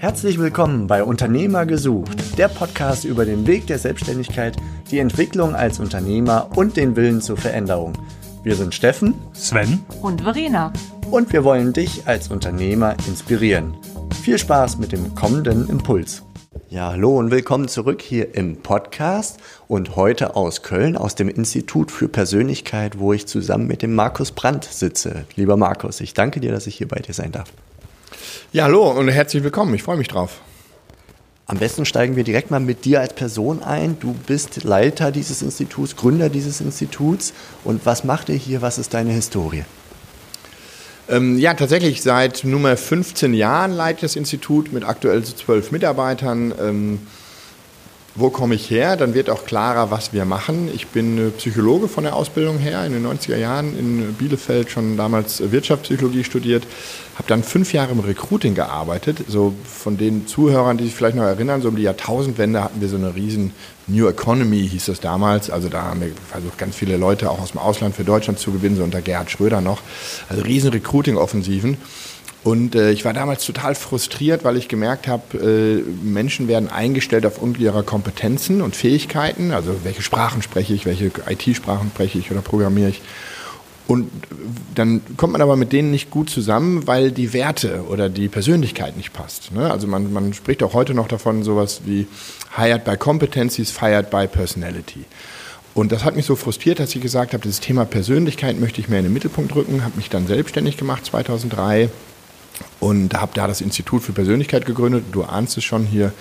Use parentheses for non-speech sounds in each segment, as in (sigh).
Herzlich willkommen bei Unternehmer gesucht, der Podcast über den Weg der Selbstständigkeit, die Entwicklung als Unternehmer und den Willen zur Veränderung. Wir sind Steffen, Sven und Verena. Und wir wollen dich als Unternehmer inspirieren. Viel Spaß mit dem kommenden Impuls. Ja, hallo und willkommen zurück hier im Podcast und heute aus Köln, aus dem Institut für Persönlichkeit, wo ich zusammen mit dem Markus Brandt sitze. Lieber Markus, ich danke dir, dass ich hier bei dir sein darf. Ja, hallo und herzlich willkommen. Ich freue mich drauf. Am besten steigen wir direkt mal mit dir als Person ein. Du bist Leiter dieses Instituts, Gründer dieses Instituts. Und was macht ihr hier? Was ist deine Historie? Ähm, ja, tatsächlich seit nunmehr 15 Jahren leitet das Institut mit aktuell zwölf Mitarbeitern. Ähm, wo komme ich her? Dann wird auch klarer, was wir machen. Ich bin Psychologe von der Ausbildung her, in den 90er Jahren in Bielefeld schon damals Wirtschaftspsychologie studiert, habe dann fünf Jahre im Recruiting gearbeitet. So von den Zuhörern, die sich vielleicht noch erinnern, so um die Jahrtausendwende hatten wir so eine riesen New Economy, hieß das damals. Also da haben wir versucht, ganz viele Leute auch aus dem Ausland für Deutschland zu gewinnen, so unter Gerhard Schröder noch. Also riesen Recruiting-Offensiven. Und äh, ich war damals total frustriert, weil ich gemerkt habe, äh, Menschen werden eingestellt aufgrund ihrer Kompetenzen und Fähigkeiten. Also welche Sprachen spreche ich, welche IT-Sprachen spreche ich oder programmiere ich. Und dann kommt man aber mit denen nicht gut zusammen, weil die Werte oder die Persönlichkeit nicht passt. Ne? Also man, man spricht auch heute noch davon sowas wie hired by competencies, fired by personality. Und das hat mich so frustriert, dass ich gesagt habe, das Thema Persönlichkeit möchte ich mehr in den Mittelpunkt rücken, habe mich dann selbstständig gemacht 2003 und habe da das Institut für Persönlichkeit gegründet. Du ahnst es schon, hier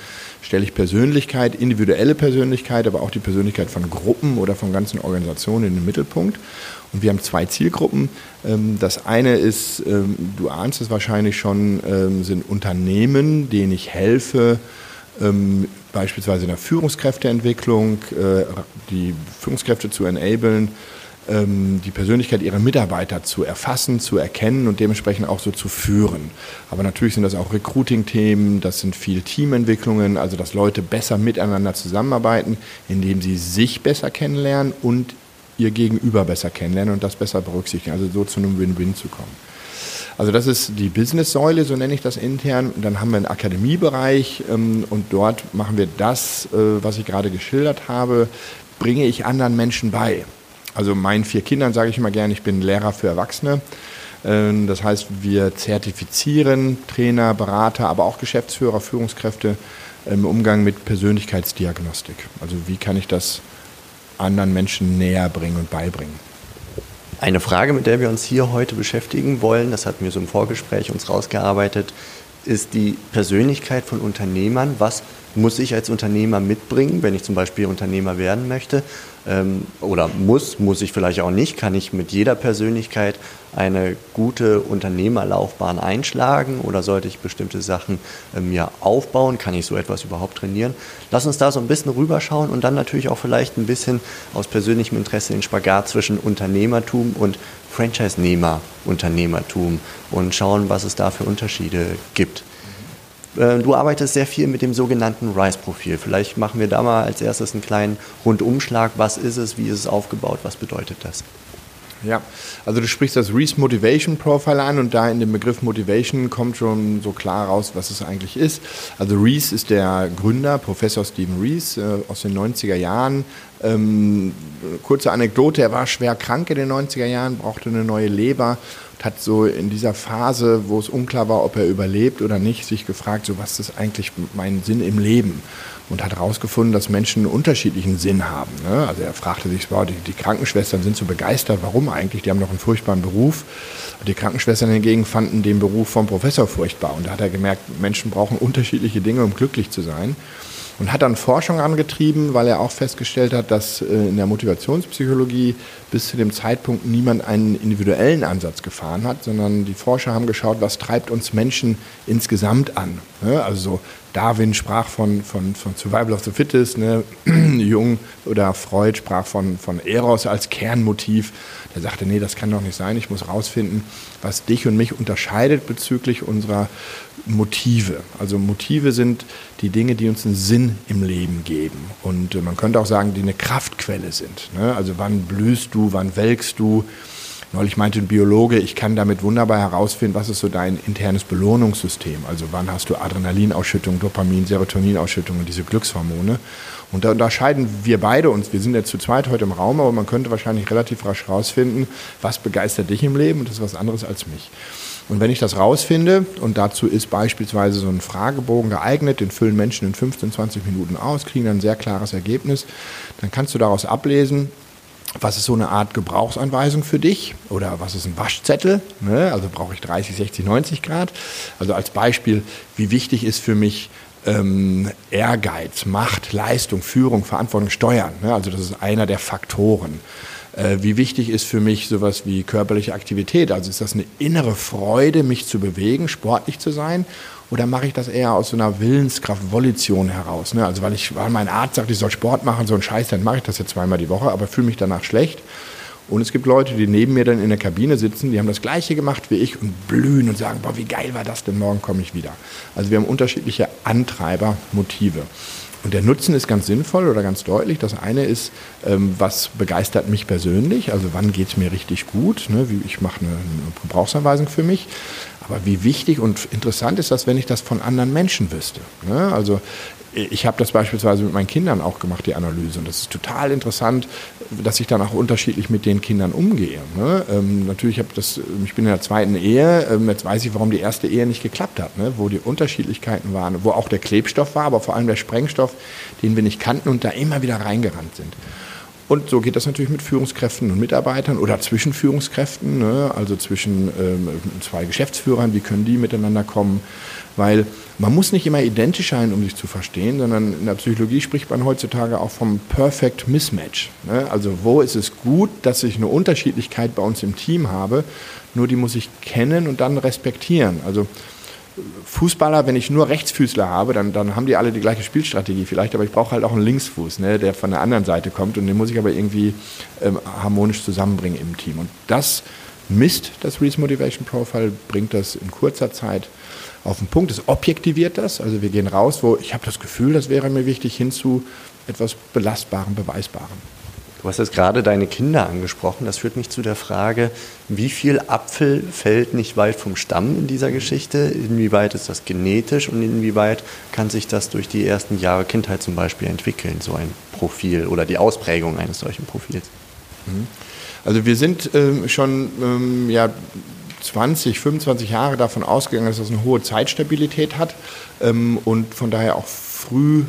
stelle ich Persönlichkeit, individuelle Persönlichkeit, aber auch die Persönlichkeit von Gruppen oder von ganzen Organisationen in den Mittelpunkt. Und wir haben zwei Zielgruppen. Ähm, das eine ist, ähm, du ahnst es wahrscheinlich schon, ähm, sind Unternehmen, denen ich helfe, beispielsweise in der Führungskräfteentwicklung, äh, die Führungskräfte zu enablen, die Persönlichkeit ihrer Mitarbeiter zu erfassen, zu erkennen und dementsprechend auch so zu führen. Aber natürlich sind das auch Recruiting-Themen, das sind viel Teamentwicklungen, also dass Leute besser miteinander zusammenarbeiten, indem sie sich besser kennenlernen und ihr Gegenüber besser kennenlernen und das besser berücksichtigen, also so zu einem Win-Win zu kommen. Also das ist die Business-Säule, so nenne ich das intern. Und dann haben wir einen Akademiebereich ähm, und dort machen wir das, äh, was ich gerade geschildert habe, bringe ich anderen Menschen bei. Also meinen vier Kindern sage ich immer gerne, ich bin Lehrer für Erwachsene. Ähm, das heißt, wir zertifizieren Trainer, Berater, aber auch Geschäftsführer, Führungskräfte im Umgang mit Persönlichkeitsdiagnostik. Also wie kann ich das anderen Menschen näher bringen und beibringen? Eine Frage, mit der wir uns hier heute beschäftigen wollen, das hatten wir so im Vorgespräch uns rausgearbeitet, ist die Persönlichkeit von Unternehmern. Was muss ich als Unternehmer mitbringen, wenn ich zum Beispiel Unternehmer werden möchte? ähm, oder muss, muss ich vielleicht auch nicht, kann ich mit jeder Persönlichkeit eine gute Unternehmerlaufbahn einschlagen oder sollte ich bestimmte Sachen äh, mir aufbauen? Kann ich so etwas überhaupt trainieren? Lass uns da so ein bisschen rüberschauen und dann natürlich auch vielleicht ein bisschen aus persönlichem Interesse den Spagat zwischen Unternehmertum und Franchise-Nehmer-Unternehmertum und schauen, was es da für Unterschiede gibt. Äh, du arbeitest sehr viel mit dem sogenannten RISE-Profil. Vielleicht machen wir da mal als erstes einen kleinen Rundumschlag. Was ist es? Wie ist es aufgebaut? Was bedeutet das? Ja, also du sprichst das Reese Motivation Profile an und da in dem Begriff Motivation kommt schon so klar raus, was es eigentlich ist. Also Reese ist der Gründer, Professor Stephen Reese äh, aus den 90er Jahren. Ähm, kurze Anekdote, er war schwer krank in den 90er Jahren, brauchte eine neue Leber hat so in dieser Phase, wo es unklar war, ob er überlebt oder nicht, sich gefragt, so was ist eigentlich mein Sinn im Leben? Und hat herausgefunden, dass Menschen einen unterschiedlichen Sinn haben. Ne? Also er fragte sich, wow, die, die, Krankenschwestern sind so begeistert, warum eigentlich? Die haben doch einen furchtbaren Beruf. Und die Krankenschwestern hingegen fanden den Beruf vom Professor furchtbar. Und da hat er gemerkt, Menschen brauchen unterschiedliche Dinge, um glücklich zu sein und hat dann Forschung angetrieben, weil er auch festgestellt hat, dass äh, in der Motivationspsychologie bis zu dem Zeitpunkt niemand einen individuellen Ansatz gefahren hat, sondern die Forscher haben geschaut, was treibt uns Menschen insgesamt an. Ne? Also so Darwin sprach von, von, von Survival of the Fittest, ne? (clears throat) Jung oder Freud sprach von, von Eros als Kernmotiv. Der sagte, nee, das kann doch nicht sein, ich muss rausfinden, was dich und mich unterscheidet bezüglich unserer Motive. Also Motive sind die Dinge, die uns einen Sinn im Leben geben. Und äh, man könnte auch sagen, die eine Kraftquelle sind. Ne? Also wann blühst du, wann welkst du, Neulich meinte ein Biologe, ich kann damit wunderbar herausfinden, was ist so dein internes Belohnungssystem. Also wann hast du Adrenalinausschüttung, Dopamin, Serotoninausschüttung und diese Glückshormone. Und da unterscheiden wir beide uns. Wir sind jetzt zu zweit heute im Raum, aber man könnte wahrscheinlich relativ rasch herausfinden, was begeistert dich im Leben und das ist was anderes als mich. Und wenn ich das rausfinde, und dazu ist beispielsweise so ein Fragebogen geeignet, den füllen Menschen in 15, 20 Minuten aus, kriegen dann ein sehr klares Ergebnis, dann kannst du daraus ablesen, was ist so eine Art Gebrauchsanweisung für dich oder was ist ein Waschzettel? Ne? Also brauche ich 30, 60, 90 Grad. Also als Beispiel, wie wichtig ist für mich ähm, Ehrgeiz, Macht, Leistung, Führung, Verantwortung, Steuern. Ne? Also das ist einer der Faktoren. Äh, wie wichtig ist für mich sowas wie körperliche Aktivität? Also ist das eine innere Freude, mich zu bewegen, sportlich zu sein? Oder mache ich das eher aus so einer Willenskraft, Volition heraus? Ne? Also weil, ich, weil mein Arzt sagt, ich soll Sport machen, so ein Scheiß, dann mache ich das jetzt zweimal die Woche, aber fühle mich danach schlecht. Und es gibt Leute, die neben mir dann in der Kabine sitzen, die haben das Gleiche gemacht wie ich und blühen und sagen, boah, wie geil war das denn, morgen komme ich wieder. Also wir haben unterschiedliche Antreiber, Motive. Und der Nutzen ist ganz sinnvoll oder ganz deutlich. Das eine ist, ähm, was begeistert mich persönlich, also wann geht es mir richtig gut. Ne? Ich mache eine, eine Gebrauchsanweisung für mich. Aber wie wichtig und interessant ist das, wenn ich das von anderen Menschen wüsste. Ne? Also ich habe das beispielsweise mit meinen Kindern auch gemacht, die Analyse. Und das ist total interessant, dass ich dann auch unterschiedlich mit den Kindern umgehe. Ne? Ähm, natürlich habe das, ich bin in der zweiten Ehe, ähm, jetzt weiß ich, warum die erste Ehe nicht geklappt hat, ne? wo die Unterschiedlichkeiten waren, wo auch der Klebstoff war, aber vor allem der Sprengstoff, den wir nicht kannten und da immer wieder reingerannt sind. Und so geht das natürlich mit Führungskräften und Mitarbeitern oder zwischen Führungskräften, ne? also zwischen ähm, zwei Geschäftsführern, wie können die miteinander kommen. Weil man muss nicht immer identisch sein, um sich zu verstehen, sondern in der Psychologie spricht man heutzutage auch vom Perfect Mismatch. Ne? Also wo ist es gut, dass ich eine Unterschiedlichkeit bei uns im Team habe, nur die muss ich kennen und dann respektieren. Also Fußballer, wenn ich nur Rechtsfüßler habe, dann, dann haben die alle die gleiche Spielstrategie vielleicht, aber ich brauche halt auch einen Linksfuß, ne, der von der anderen Seite kommt und den muss ich aber irgendwie ähm, harmonisch zusammenbringen im Team. Und das misst das Reese Motivation Profile, bringt das in kurzer Zeit auf den Punkt. Es objektiviert das, also wir gehen raus, wo ich habe das Gefühl, das wäre mir wichtig, hin zu etwas Belastbarem, Beweisbarem. Du hast jetzt gerade deine Kinder angesprochen. Das führt mich zu der Frage, wie viel Apfel fällt nicht weit vom Stamm in dieser Geschichte? Inwieweit ist das genetisch und inwieweit kann sich das durch die ersten Jahre Kindheit zum Beispiel entwickeln, so ein Profil oder die Ausprägung eines solchen Profils? Mhm. Also wir sind ähm, schon ähm, ja, 20, 25 Jahre davon ausgegangen, dass das eine hohe Zeitstabilität hat ähm, und von daher auch früh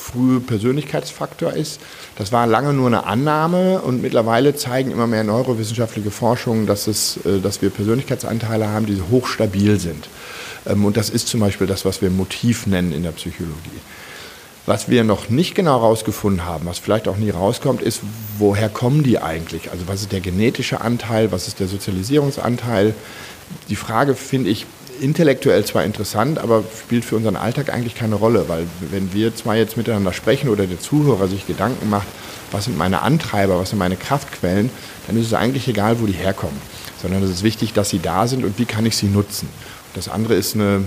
frühe Persönlichkeitsfaktor ist. Das war lange nur eine Annahme und mittlerweile zeigen immer mehr neurowissenschaftliche Forschungen, dass, es, äh, dass wir Persönlichkeitsanteile haben, die hochstabil sind. Ähm, und das ist zum Beispiel das, was wir Motiv nennen in der Psychologie. Was wir noch nicht genau herausgefunden haben, was vielleicht auch nie rauskommt, ist, woher kommen die eigentlich? Also was ist der genetische Anteil, was ist der Sozialisierungsanteil? Die Frage finde ich intellektuell zwar interessant, aber spielt für unseren Alltag eigentlich keine Rolle, weil wenn wir zwei jetzt miteinander sprechen oder der Zuhörer sich Gedanken macht, was sind meine Antreiber, was sind meine Kraftquellen, dann ist es eigentlich egal, wo die herkommen, sondern es ist wichtig, dass sie da sind und wie kann ich sie nutzen. Das andere ist eine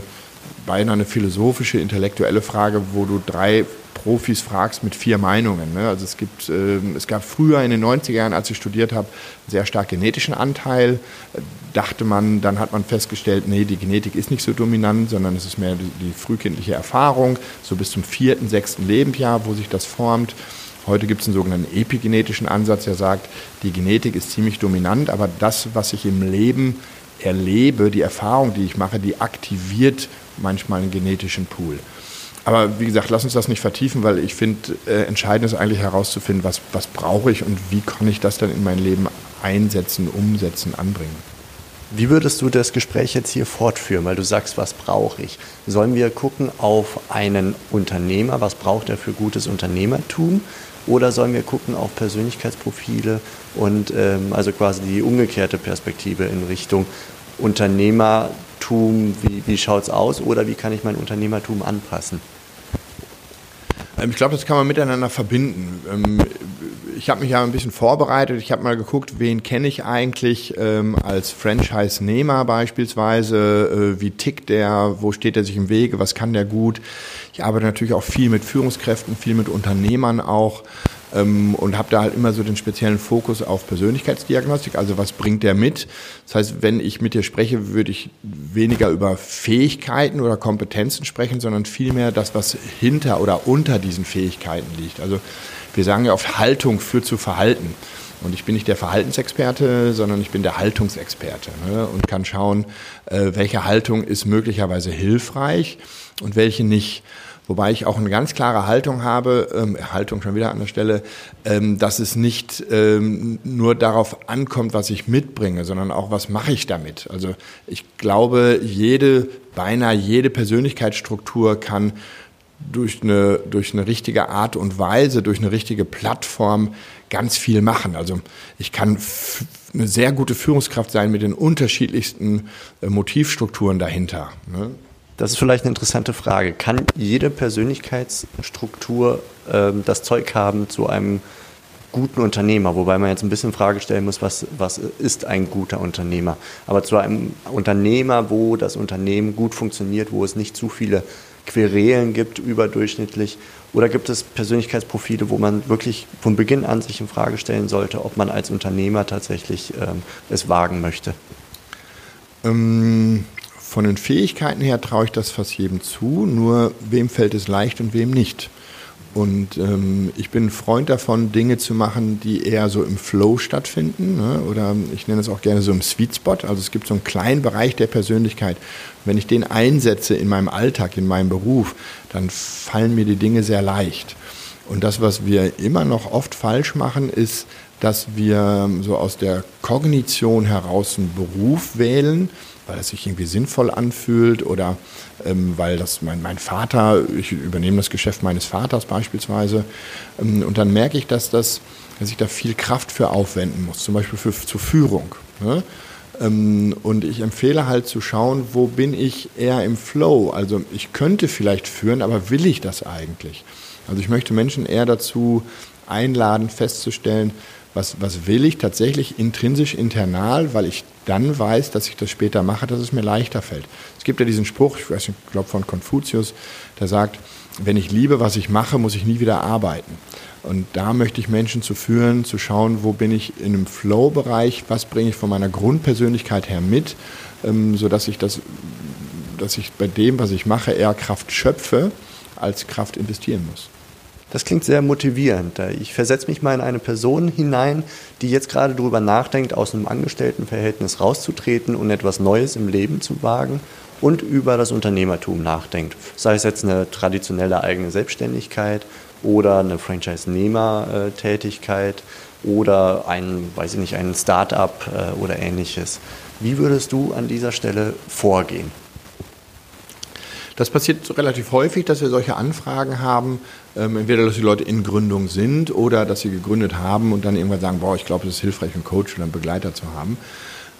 beinahe eine philosophische, intellektuelle Frage, wo du drei Profis fragst mit vier Meinungen. Ne? Also es, gibt, äh, es gab früher in den 90er Jahren, als ich studiert habe, einen sehr stark genetischen Anteil. Dachte man, dann hat man festgestellt, nee, die Genetik ist nicht so dominant, sondern es ist mehr die, die frühkindliche Erfahrung, so bis zum vierten, sechsten Lebensjahr, wo sich das formt. Heute gibt es einen sogenannten epigenetischen Ansatz, der sagt, die Genetik ist ziemlich dominant, aber das, was ich im Leben erlebe, die Erfahrung, die ich mache, die aktiviert manchmal einen genetischen Pool. Aber wie gesagt, lass uns das nicht vertiefen, weil ich finde, äh, entscheidend ist eigentlich herauszufinden, was, was brauche ich und wie kann ich das dann in mein Leben einsetzen, umsetzen, anbringen. Wie würdest du das Gespräch jetzt hier fortführen? Weil du sagst, was brauche ich? Sollen wir gucken auf einen Unternehmer, was braucht er für gutes Unternehmertum? Oder sollen wir gucken auf Persönlichkeitsprofile und ähm, also quasi die umgekehrte Perspektive in Richtung Unternehmertum, wie, wie schaut es aus oder wie kann ich mein Unternehmertum anpassen? Ähm, ich glaube, das kann man miteinander verbinden. Ich habe mich ja ein bisschen vorbereitet. Ich habe mal geguckt, wen kenne ich eigentlich ähm, als Franchise-Nehmer beispielsweise. Äh, wie tickt der? Wo steht er sich im Wege? Was kann der gut? Ich arbeite natürlich auch viel mit Führungskräften, viel mit Unternehmern auch. ähm, und habe da halt immer so den speziellen Fokus auf Persönlichkeitsdiagnostik, also was bringt der mit. Das heißt, wenn ich mit dir spreche, würde ich weniger über Fähigkeiten oder Kompetenzen sprechen, sondern vielmehr das, was hinter oder unter diesen Fähigkeiten liegt. Also wir sagen ja oft, Haltung führt zu Verhalten. Und ich bin nicht der Verhaltensexperte, sondern ich bin der Haltungsexperte ne? und kann schauen, äh, welche Haltung ist möglicherweise hilfreich und welche nicht. Wobei ich auch eine ganz klare Haltung habe, ähm, Haltung schon wieder an der Stelle, ähm, dass es nicht ähm, nur darauf ankommt, was ich mitbringe, sondern auch, was mache ich damit. Also ich glaube, jede, beinahe jede Persönlichkeitsstruktur kann durch eine, durch eine richtige Art und Weise, durch eine richtige Plattform ganz viel machen. Also ich kann eine sehr gute Führungskraft sein mit den unterschiedlichsten äh, Motivstrukturen dahinter. Ne? Das ist vielleicht eine interessante Frage. Kann jede Persönlichkeitsstruktur ähm, das Zeug haben zu einem guten Unternehmer? Wobei man jetzt ein bisschen Frage stellen muss, was, was ist ein guter Unternehmer? Aber zu einem Unternehmer, wo das Unternehmen gut funktioniert, wo es nicht zu viele Querelen gibt, überdurchschnittlich? Oder gibt es Persönlichkeitsprofile, wo man wirklich von Beginn an sich in Frage stellen sollte, ob man als Unternehmer tatsächlich ähm, es wagen möchte? Ähm, von den Fähigkeiten her traue ich das fast jedem zu, nur wem fällt es leicht und wem nicht. Und ähm, ich bin ein Freund davon, Dinge zu machen, die eher so im Flow stattfinden. Ne? Oder ich nenne es auch gerne so im Sweet Spot. Also es gibt so einen kleinen Bereich der Persönlichkeit. Wenn ich den einsetze in meinem Alltag, in meinem Beruf, dann fallen mir die Dinge sehr leicht. Und das, was wir immer noch oft falsch machen, ist, dass wir so aus der Kognition heraus einen Beruf wählen, weil es sich irgendwie sinnvoll anfühlt oder ähm, weil das mein, mein Vater, ich übernehme das Geschäft meines Vaters beispielsweise, ähm, und dann merke ich, dass, das, dass ich da viel Kraft für aufwenden muss, zum Beispiel für, zur Führung. Ne? Ähm, und ich empfehle halt zu schauen, wo bin ich eher im Flow. Also ich könnte vielleicht führen, aber will ich das eigentlich? Also ich möchte Menschen eher dazu einladen, festzustellen, was, was will ich tatsächlich intrinsisch, internal, weil ich dann weiß, dass ich das später mache, dass es mir leichter fällt. Es gibt ja diesen Spruch, ich weiß nicht, ich glaube von Konfuzius, der sagt, wenn ich liebe, was ich mache, muss ich nie wieder arbeiten. Und da möchte ich Menschen zu führen, zu schauen, wo bin ich in einem Flow-Bereich, was bringe ich von meiner Grundpersönlichkeit her mit, ähm, sodass ich das, dass ich bei dem, was ich mache, eher Kraft schöpfe, als Kraft investieren muss. Das klingt sehr motivierend. Ich versetze mich mal in eine Person hinein, die jetzt gerade darüber nachdenkt, aus einem Angestelltenverhältnis rauszutreten und etwas Neues im Leben zu wagen und über das Unternehmertum nachdenkt. Sei es jetzt eine traditionelle eigene Selbstständigkeit oder eine Franchise-Nehmer-Tätigkeit oder ein, weiß ich nicht, ein Start-up äh, oder ähnliches. Wie würdest du an dieser Stelle vorgehen? Das passiert relativ häufig, dass wir solche Anfragen haben. Ähm, entweder, dass die Leute in Gründung sind oder dass sie gegründet haben und dann irgendwann sagen, boah, ich glaube, es ist hilfreich, einen Coach oder einen Begleiter zu haben.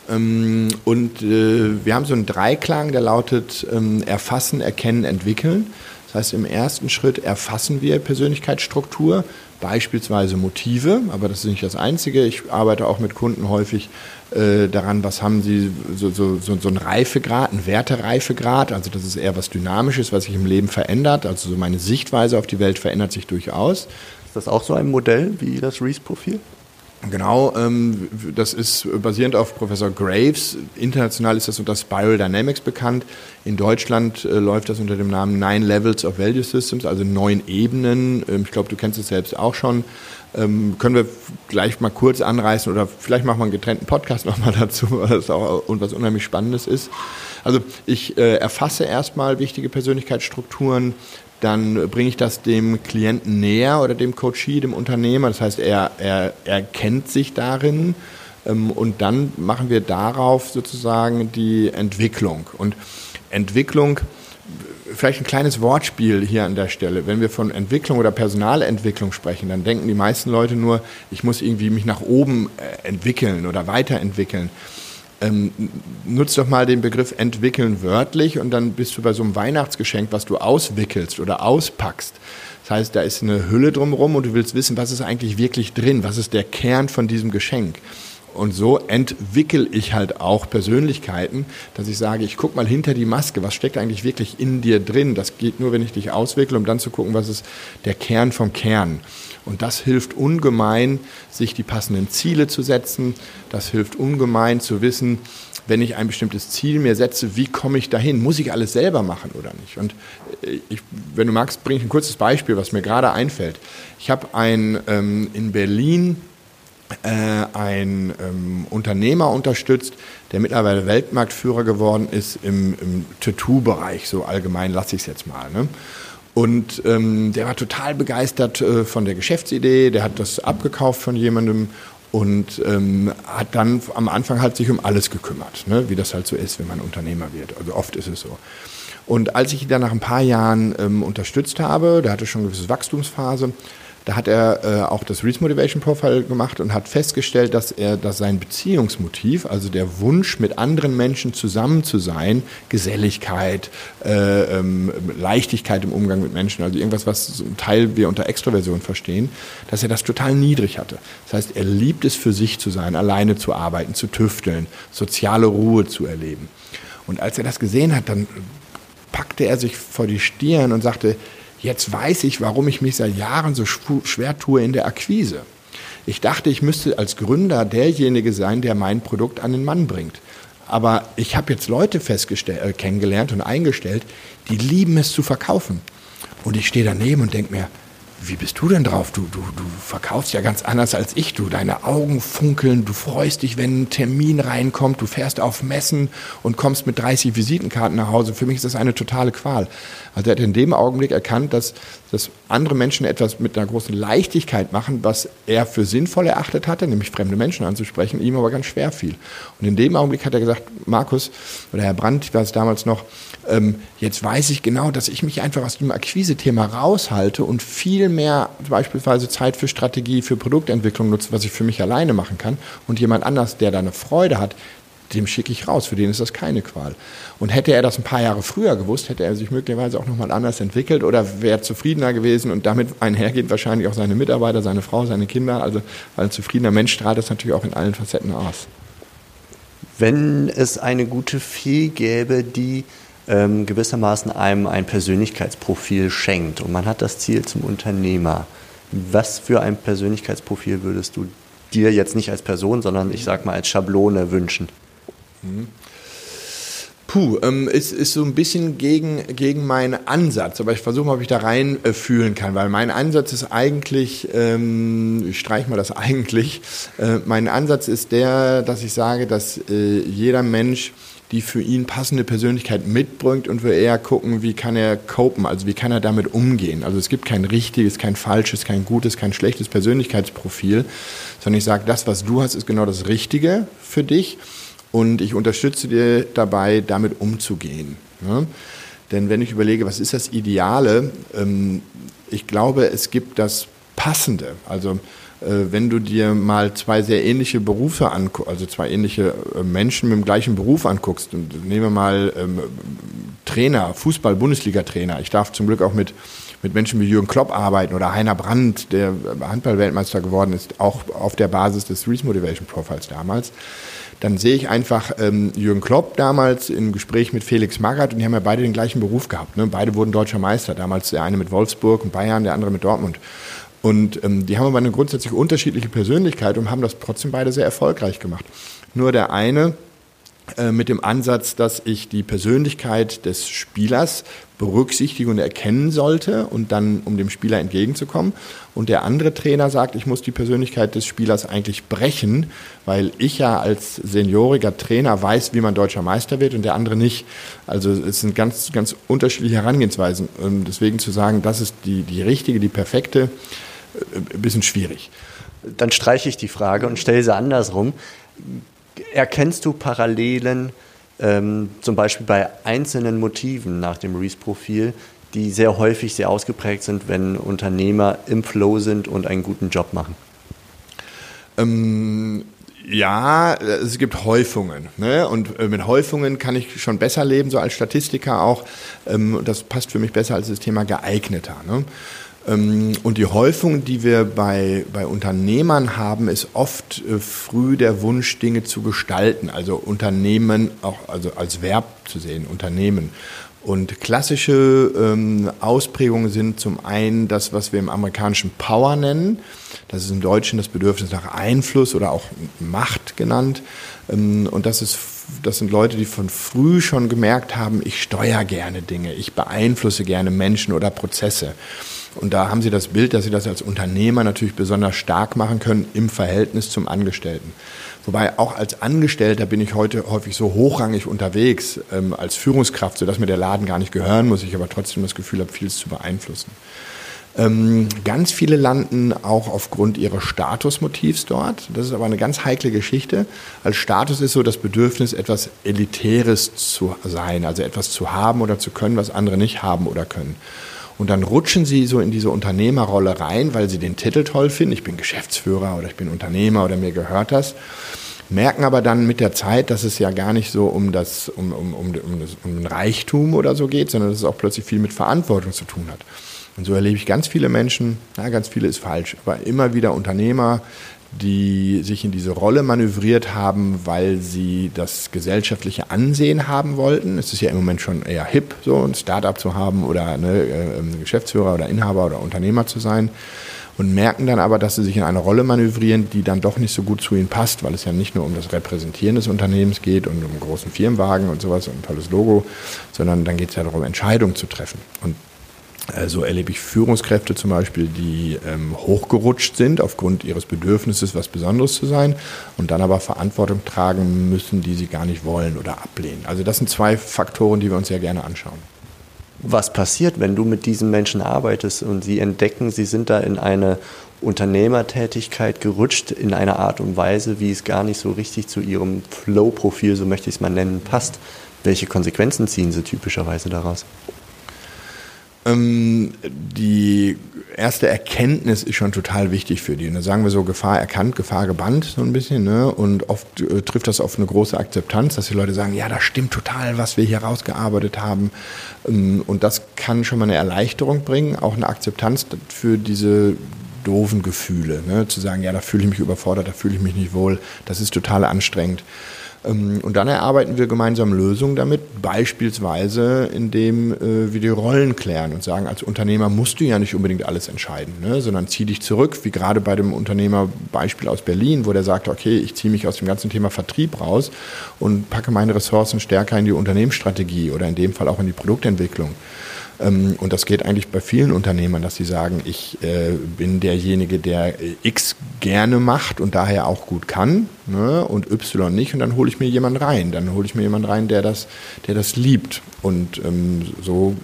Ähm, und äh, wir haben so einen Dreiklang, der lautet ähm, erfassen, erkennen, entwickeln. Das heißt, im ersten Schritt erfassen wir Persönlichkeitsstruktur, beispielsweise Motive, aber das ist nicht das Einzige. Ich arbeite auch mit Kunden häufig äh, daran, was haben sie, so, so, so, so ein Reifegrad, ein Wertereifegrad, also das ist eher was Dynamisches, was sich im Leben verändert, also so meine Sichtweise auf die Welt verändert sich durchaus. Ist das auch so ein Modell wie das Reese-Profil? Genau, ähm, das ist basierend auf Professor Graves. International ist das unter Spiral Dynamics bekannt. In Deutschland äh, läuft das unter dem Namen Nine Levels of Value Systems, also neun Ebenen. Ähm, ich glaube, du kennst es selbst auch schon. Ähm, können wir gleich mal kurz anreißen oder vielleicht machen wir einen getrennten Podcast nochmal dazu, weil das auch was unheimlich Spannendes ist. Also ich äh, erfasse erstmal wichtige Persönlichkeitsstrukturen, dann bringe ich das dem Klienten näher oder dem Coachee, dem Unternehmer. Das heißt, er, er, er sich darin ähm, und dann machen wir darauf sozusagen die Entwicklung. Und Entwicklung, vielleicht ein kleines Wortspiel hier an der Stelle. Wenn wir von Entwicklung oder Personalentwicklung sprechen, dann denken die meisten Leute nur, ich muss irgendwie mich nach oben äh, entwickeln oder weiterentwickeln ähm, nutz doch mal den Begriff entwickeln wörtlich und dann bist du bei so einem Weihnachtsgeschenk, was du auswickelst oder auspackst. Das heißt, da ist eine Hülle drumherum und du willst wissen, was ist eigentlich wirklich drin, was ist der Kern von diesem Geschenk. Und so entwickle ich halt auch Persönlichkeiten, dass ich sage, ich gucke mal hinter die Maske, was steckt eigentlich wirklich in dir drin. Das geht nur, wenn ich dich auswickle, um dann zu gucken, was ist der Kern vom Kern. Und das hilft ungemein, sich die passenden Ziele zu setzen. Das hilft ungemein zu wissen, wenn ich ein bestimmtes Ziel mir setze, wie komme ich dahin? Muss ich alles selber machen oder nicht? Und äh, ich, wenn du magst, bringe ich ein kurzes Beispiel, was mir gerade einfällt. Ich habe ein ähm, in Berlin ein ähm, Unternehmer unterstützt, der mittlerweile Weltmarktführer geworden ist im, im Tattoo-Bereich, so allgemein lasse ich es jetzt mal. Ne? Und ähm, der war total begeistert äh, von der Geschäftsidee, der hat das abgekauft von jemandem und ähm, hat dann am Anfang halt sich um alles gekümmert, ne? wie das halt so ist, wenn man Unternehmer wird. Also oft ist es so. Und als ich ihn dann nach ein paar Jahren ähm, unterstützt habe, der hatte schon eine gewisse Wachstumsphase, da hat er äh, auch das Reese Motivation Profile gemacht und hat festgestellt, dass er, dass sein Beziehungsmotiv, also der Wunsch, mit anderen Menschen zusammen zu sein, Geselligkeit, äh, ähm, Leichtigkeit im Umgang mit Menschen, also irgendwas, was zum Teil wir unter Extroversion verstehen, dass er das total niedrig hatte. Das heißt, er liebt es für sich zu sein, alleine zu arbeiten, zu tüfteln, soziale Ruhe zu erleben. Und als er das gesehen hat, dann packte er sich vor die Stirn und sagte, Jetzt weiß ich, warum ich mich seit Jahren so schwer tue in der Akquise. Ich dachte, ich müsste als Gründer derjenige sein, der mein Produkt an den Mann bringt. Aber ich habe jetzt Leute äh, kennengelernt und eingestellt, die lieben es zu verkaufen. Und ich stehe daneben und denke mir, wie bist du denn drauf? Du, du, du verkaufst ja ganz anders als ich. Du, deine Augen funkeln, du freust dich, wenn ein Termin reinkommt, du fährst auf Messen und kommst mit 30 Visitenkarten nach Hause. Für mich ist das eine totale Qual. Also er hat in dem Augenblick erkannt, dass, dass andere Menschen etwas mit einer großen Leichtigkeit machen, was er für sinnvoll erachtet hatte, nämlich fremde Menschen anzusprechen, ihm aber ganz schwer fiel. Und in dem Augenblick hat er gesagt, Markus oder Herr Brandt war es damals noch, ähm, jetzt weiß ich genau, dass ich mich einfach aus dem Akquise-Thema raushalte und viel mehr beispielsweise Zeit für Strategie, für Produktentwicklung nutze, was ich für mich alleine machen kann. Und jemand anders, der da eine Freude hat, dem schicke ich raus. Für den ist das keine Qual. Und hätte er das ein paar Jahre früher gewusst, hätte er sich möglicherweise auch nochmal anders entwickelt oder wäre zufriedener gewesen und damit einhergeht wahrscheinlich auch seine Mitarbeiter, seine Frau, seine Kinder. Also ein zufriedener Mensch strahlt das natürlich auch in allen Facetten aus. Wenn es eine gute Fee gäbe, die ähm, gewissermaßen einem ein Persönlichkeitsprofil schenkt und man hat das Ziel zum Unternehmer. Was für ein Persönlichkeitsprofil würdest du dir jetzt nicht als Person, sondern ich sag mal als Schablone wünschen? Mhm. Puh, ähm, es ist so ein bisschen gegen, gegen meinen Ansatz, aber ich versuche mal, ob ich da rein äh, kann, weil mein Ansatz ist eigentlich, ähm, ich streiche mal das eigentlich, äh, mein Ansatz ist der, dass ich sage, dass äh, jeder Mensch die für ihn passende Persönlichkeit mitbringt und wir eher gucken, wie kann er copen, also wie kann er damit umgehen. Also es gibt kein richtiges, kein falsches, kein gutes, kein schlechtes Persönlichkeitsprofil, sondern ich sage, das, was du hast, ist genau das Richtige für dich und ich unterstütze dir dabei, damit umzugehen. Ja? Denn wenn ich überlege, was ist das Ideale, ähm, ich glaube, es gibt das Passende. Also wenn du dir mal zwei sehr ähnliche Berufe anguckst, also zwei ähnliche äh, Menschen mit dem gleichen Beruf anguckst, und nehmen wir mal ähm, Trainer, Fußball-Bundesliga-Trainer. Ich darf zum Glück auch mit, mit Menschen wie Jürgen Klopp arbeiten oder Heiner Brandt, der Handball-Weltmeister geworden ist, auch auf der Basis des Reese Motivation Profiles damals. Dann sehe ich einfach ähm, Jürgen Klopp damals im Gespräch mit Felix Magath und die haben ja beide den gleichen Beruf gehabt. Ne? Beide wurden deutscher Meister, damals der eine mit Wolfsburg und Bayern, der andere mit Dortmund. Und ähm, die haben aber eine grundsätzlich unterschiedliche Persönlichkeit und haben das trotzdem beide sehr erfolgreich gemacht. Nur der eine äh, mit dem Ansatz, dass ich die Persönlichkeit des Spielers berücksichtigen und erkennen sollte und dann, um dem Spieler entgegenzukommen. Und der andere Trainer sagt, ich muss die Persönlichkeit des Spielers eigentlich brechen, weil ich ja als senioriger Trainer weiß, wie man deutscher Meister wird und der andere nicht. Also es sind ganz, ganz unterschiedliche Herangehensweisen. Und deswegen zu sagen, das ist die, die richtige, die perfekte, ein bisschen schwierig. Dann streiche ich die Frage und stelle sie andersrum. Erkennst du Parallelen ähm, zum Beispiel bei einzelnen Motiven nach dem Reese-Profil, die sehr häufig sehr ausgeprägt sind, wenn Unternehmer im Flow sind und einen guten Job machen? Ähm, ja, es gibt Häufungen. Ne? Und äh, mit Häufungen kann ich schon besser leben, so als Statistiker auch. Ähm, das passt für mich besser als das Thema geeigneter. Ne? Ähm, und die Häufung, die wir bei, bei Unternehmern haben, ist oft äh, früh der Wunsch, Dinge zu gestalten, also Unternehmen auch also als Verb zu sehen, Unternehmen. Und klassische ähm, Ausprägungen sind zum einen das, was wir im amerikanischen Power nennen. Das ist im Deutschen das Bedürfnis nach Einfluss oder auch Macht genannt. Ähm, und das ist das sind Leute, die von früh schon gemerkt haben, ich steuere gerne Dinge, ich beeinflusse gerne Menschen oder Prozesse. Und da haben sie das Bild, dass sie das als Unternehmer natürlich besonders stark machen können im Verhältnis zum Angestellten. Wobei auch als Angestellter bin ich heute häufig so hochrangig unterwegs ähm, als Führungskraft, sodass mir der Laden gar nicht gehören muss, ich aber trotzdem das Gefühl habe, vieles zu beeinflussen. Ähm, ganz viele landen auch aufgrund ihres Statusmotivs dort. Das ist aber eine ganz heikle Geschichte. Als Status ist so das Bedürfnis, etwas Elitäres zu sein, also etwas zu haben oder zu können, was andere nicht haben oder können. Und dann rutschen sie so in diese Unternehmerrolle rein, weil sie den Titel toll finden. Ich bin Geschäftsführer oder ich bin Unternehmer oder mir gehört das. Merken aber dann mit der Zeit, dass es ja gar nicht so um, das, um, um, um, um, das, um den Reichtum oder so geht, sondern dass es auch plötzlich viel mit Verantwortung zu tun hat. Und so erlebe ich ganz viele Menschen, na, ganz viele ist falsch, aber immer wieder Unternehmer, die sich in diese Rolle manövriert haben, weil sie das gesellschaftliche Ansehen haben wollten. Es ist ja im Moment schon eher hip, so ein Startup zu haben oder ne, äh, Geschäftsführer oder Inhaber oder Unternehmer zu sein. Und merken dann aber, dass sie sich in eine Rolle manövrieren, die dann doch nicht so gut zu ihnen passt, weil es ja nicht nur um das Repräsentieren des Unternehmens geht und um großen Firmenwagen und sowas und ein tolles Logo, sondern dann geht es ja darum, Entscheidungen zu treffen. Und also erlebe ich Führungskräfte zum Beispiel, die ähm, hochgerutscht sind aufgrund ihres Bedürfnisses, was Besonderes zu sein und dann aber Verantwortung tragen müssen, die sie gar nicht wollen oder ablehnen. Also das sind zwei Faktoren, die wir uns sehr gerne anschauen. Was passiert, wenn du mit diesen Menschen arbeitest und sie entdecken, sie sind da in eine Unternehmertätigkeit gerutscht in einer Art und Weise, wie es gar nicht so richtig zu ihrem Flow-Profil, so möchte ich es mal nennen, passt? Welche Konsequenzen ziehen sie typischerweise daraus? Ähm, die erste Erkenntnis ist schon total wichtig für die. Da sagen wir so, Gefahr erkannt, Gefahr gebannt, so ein bisschen. Ne? Und oft äh, trifft das auf eine große Akzeptanz, dass die Leute sagen, ja, das stimmt total, was wir hier rausgearbeitet haben. Ähm, und das kann schon mal eine Erleichterung bringen, auch eine Akzeptanz für diese doofen Gefühle. Ne? Zu sagen, ja, da fühle ich mich überfordert, da fühle ich mich nicht wohl, das ist total anstrengend. Ähm, und dann erarbeiten wir gemeinsam Lösungen damit, beispielsweise indem äh, wir die Rollen klären und sagen, als Unternehmer musst du ja nicht unbedingt alles entscheiden, ne, sondern zieh dich zurück, wie gerade bei dem Unternehmerbeispiel aus Berlin, wo der sagt, okay, ich ziehe mich aus dem ganzen Thema Vertrieb raus und packe meine Ressourcen stärker in die Unternehmensstrategie oder in dem Fall auch in die Produktentwicklung. Ähm, und das geht eigentlich bei vielen Unternehmern, dass sie sagen, ich äh, bin derjenige, der X gerne macht und daher auch gut kann ne, und Y nicht. Und dann hole ich mir jemanden rein. Dann hole ich mir jemanden rein, der das, der das liebt. Und ähm, so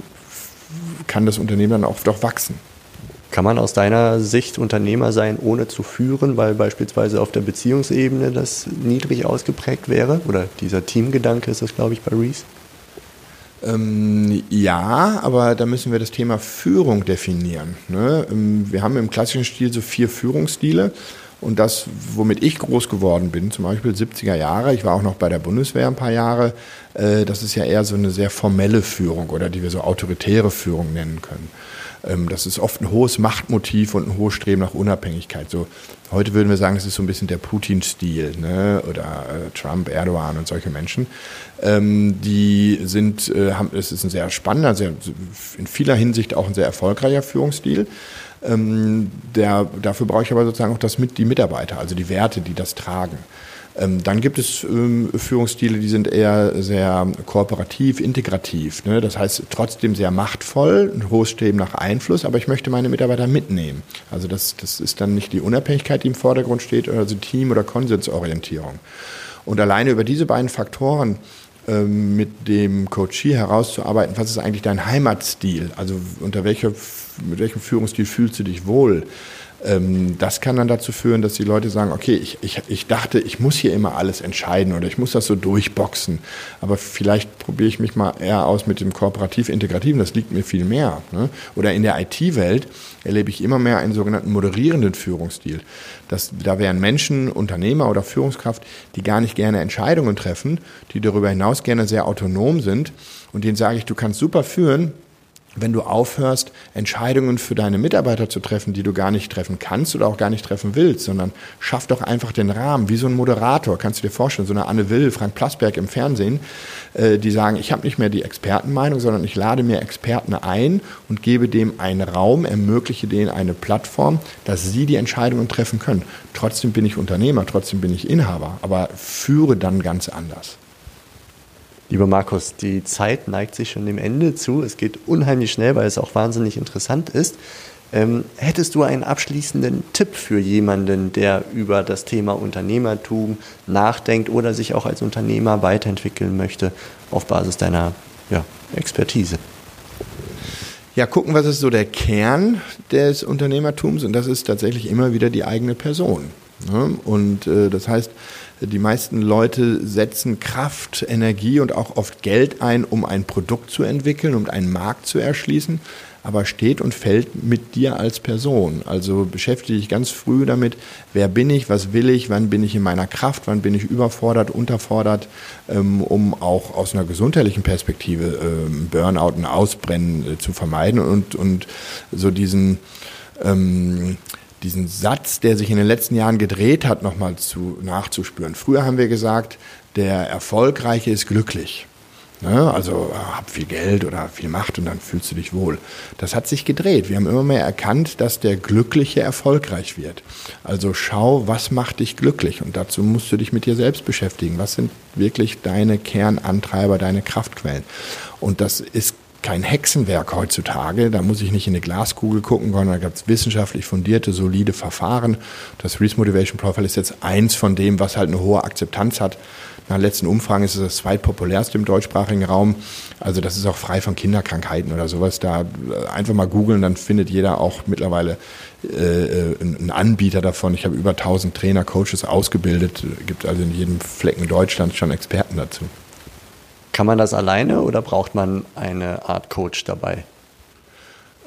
kann das Unternehmen dann auch doch wachsen. Kann man aus deiner Sicht Unternehmer sein, ohne zu führen, weil beispielsweise auf der Beziehungsebene das niedrig ausgeprägt wäre? Oder dieser Teamgedanke ist das, glaube ich, bei Reese? Ähm, ja, aber da müssen wir das Thema Führung definieren. Ne? Ähm, wir haben im klassischen Stil so vier Führungsstile. Und das, womit ich groß geworden bin, zum Beispiel 70er Jahre, ich war auch noch bei der Bundeswehr ein paar Jahre, äh, das ist ja eher so eine sehr formelle Führung oder die wir so autoritäre Führung nennen können. Ähm, das ist oft ein hohes Machtmotiv und ein hohes Streben nach Unabhängigkeit. So, heute würden wir sagen, es ist so ein bisschen der Putin-Stil ne? oder äh, Trump, Erdogan und solche Menschen. Ähm, die sind, äh, haben, es ist ein sehr spannender, sehr, in vieler Hinsicht auch ein sehr erfolgreicher Führungsstil. Ähm, der, dafür brauche ich aber sozusagen auch das mit, die Mitarbeiter, also die Werte, die das tragen. Ähm, dann gibt es ähm, Führungsstile, die sind eher sehr kooperativ, integrativ. Ne? Das heißt, trotzdem sehr machtvoll, ein hohes Streben nach Einfluss, aber ich möchte meine Mitarbeiter mitnehmen. Also das, das ist dann nicht die Unabhängigkeit, die im Vordergrund steht, also Team- oder Konsensorientierung. Und alleine über diese beiden Faktoren ähm, mit dem Coachie herauszuarbeiten, was ist eigentlich dein Heimatstil? Also unter welcher, mit welchem Führungsstil fühlst du dich wohl? Ähm, das kann dann dazu führen, dass die Leute sagen, okay, ich, ich, ich dachte, ich muss hier immer alles entscheiden oder ich muss das so durchboxen. Aber vielleicht probiere ich mich mal eher aus mit dem kooperativ-integrativen, das liegt mir viel mehr. Ne? Oder in der IT-Welt erlebe ich immer mehr einen sogenannten moderierenden Führungsstil. Das, da wären Menschen, Unternehmer oder Führungskraft, die gar nicht gerne Entscheidungen treffen, die darüber hinaus gerne sehr autonom sind. Und denen sage ich, du kannst super führen, wenn du aufhörst, Entscheidungen für deine Mitarbeiter zu treffen, die du gar nicht treffen kannst oder auch gar nicht treffen willst, sondern schaff doch einfach den Rahmen, wie so ein Moderator, kannst du dir vorstellen, so eine Anne Will, Frank Plasberg im Fernsehen, äh, die sagen, ich habe nicht mehr die Expertenmeinung, sondern ich lade mir Experten ein und gebe dem einen Raum, ermögliche denen eine Plattform, dass sie die Entscheidungen treffen können. Trotzdem bin ich Unternehmer, trotzdem bin ich Inhaber, aber führe dann ganz anders. Lieber Markus, die Zeit neigt sich schon dem Ende zu. Es geht unheimlich schnell, weil es auch wahnsinnig interessant ist. Ähm, hättest du einen abschließenden Tipp für jemanden, der über das Thema Unternehmertum nachdenkt oder sich auch als Unternehmer weiterentwickeln möchte auf Basis deiner ja, Expertise? Ja, gucken, was ist so der Kern des Unternehmertums und das ist tatsächlich immer wieder die eigene Person. Ne? Und äh, das heißt, die meisten Leute setzen Kraft, Energie und auch oft Geld ein, um ein Produkt zu entwickeln, um einen Markt zu erschließen, aber steht und fällt mit dir als Person. Also beschäftige dich ganz früh damit, wer bin ich, was will ich, wann bin ich in meiner Kraft, wann bin ich überfordert, unterfordert, ähm, um auch aus einer gesundheitlichen Perspektive ähm, Burnout und Ausbrennen äh, zu vermeiden und, und so diesen ähm, diesen Satz, der sich in den letzten Jahren gedreht hat, nochmal zu, nachzuspüren. Früher haben wir gesagt, der Erfolgreiche ist glücklich. Ne? Also äh, hab viel Geld oder viel Macht und dann fühlst du dich wohl. Das hat sich gedreht. Wir haben immer mehr erkannt, dass der Glückliche erfolgreich wird. Also schau, was macht dich glücklich und dazu musst du dich mit dir selbst beschäftigen. Was sind wirklich deine Kernantreiber, deine Kraftquellen? Und das ist kein Hexenwerk heutzutage. Da muss ich nicht in eine Glaskugel gucken, sondern da gibt es wissenschaftlich fundierte, solide Verfahren. Das Reese Motivation Profile ist jetzt eins von dem, was halt eine hohe Akzeptanz hat. Nach letzten Umfragen ist es das zweitpopulärste im deutschsprachigen Raum. Also das ist auch frei von Kinderkrankheiten oder sowas. Da äh, einfach mal googeln, dann findet jeder auch mittlerweile äh, einen Anbieter davon. Ich habe über 1000 Trainer, Coaches ausgebildet. Gibt also in jedem Flecken Deutschlands schon Experten dazu. Kann man das alleine oder braucht man eine Art Coach dabei?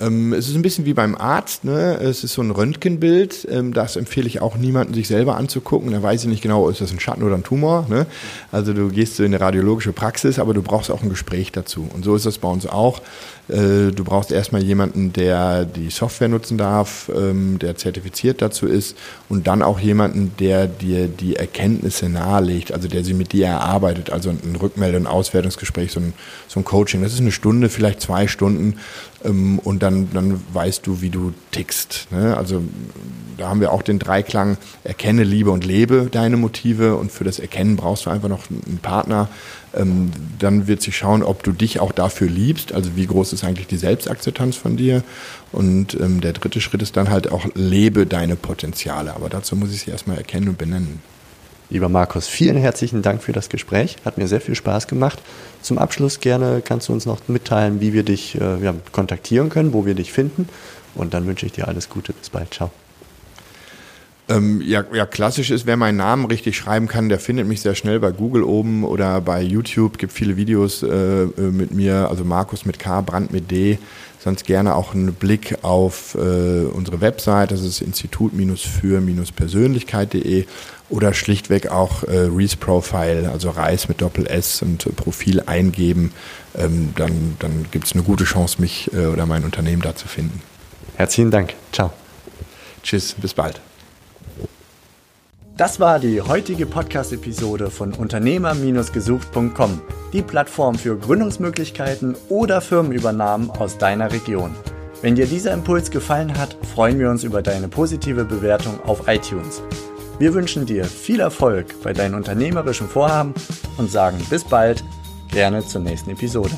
Ähm, es ist ein bisschen wie beim Arzt, ne? es ist so ein Röntgenbild, ähm, das empfehle ich auch niemandem, sich selber anzugucken, da weiß ich nicht genau, ist das ein Schatten oder ein Tumor. Ne? Also du gehst in eine radiologische Praxis, aber du brauchst auch ein Gespräch dazu. Und so ist das bei uns auch. Äh, du brauchst erstmal jemanden, der die Software nutzen darf, ähm, der zertifiziert dazu ist und dann auch jemanden, der dir die Erkenntnisse nahelegt, also der sie mit dir erarbeitet, also ein Rückmelde- und Auswertungsgespräch, so ein, so ein Coaching. Das ist eine Stunde, vielleicht zwei Stunden und dann, dann weißt du, wie du tickst. Ne? Also da haben wir auch den Dreiklang, erkenne, liebe und lebe deine Motive und für das Erkennen brauchst du einfach noch einen Partner. Ähm, dann wird sich schauen, ob du dich auch dafür liebst, also wie groß ist eigentlich die Selbstakzeptanz von dir. Und ähm, der dritte Schritt ist dann halt auch, lebe deine Potenziale. Aber dazu muss ich sie erstmal erkennen und benennen. Lieber Markus, vielen herzlichen Dank für das Gespräch. Hat mir sehr viel Spaß gemacht. Zum Abschluss gerne kannst du uns noch mitteilen, wie wir dich äh, ja, kontaktieren können, wo wir dich finden. Und dann wünsche ich dir alles Gute. Bis bald. Ciao. Ähm, ja, ja, klassisch ist, wer meinen Namen richtig schreiben kann, der findet mich sehr schnell bei Google oben oder bei YouTube. Gibt viele Videos äh, äh mit mir, also Markus mit K, Brand mit D. Sonst gerne auch einen Blick auf äh, unsere Website, das ist institut-für-persönlichkeit.de oder schlichtweg auch äh, Reese Profile, also Reis mit Doppel S und äh, Profil eingeben. Ähm, dann dann gibt es eine gute Chance, mich äh, oder mein Unternehmen da zu finden. Herzlichen Dank. Ciao. Tschüss, bis bald. Das war die heutige Podcast-Episode von Unternehmer-gesucht.com, die Plattform für Gründungsmöglichkeiten oder Firmenübernahmen aus deiner Region. Wenn dir dieser Impuls gefallen hat, freuen wir uns über deine positive Bewertung auf iTunes. Wir wünschen dir viel Erfolg bei deinen unternehmerischen Vorhaben und sagen bis bald, gerne zur nächsten Episode.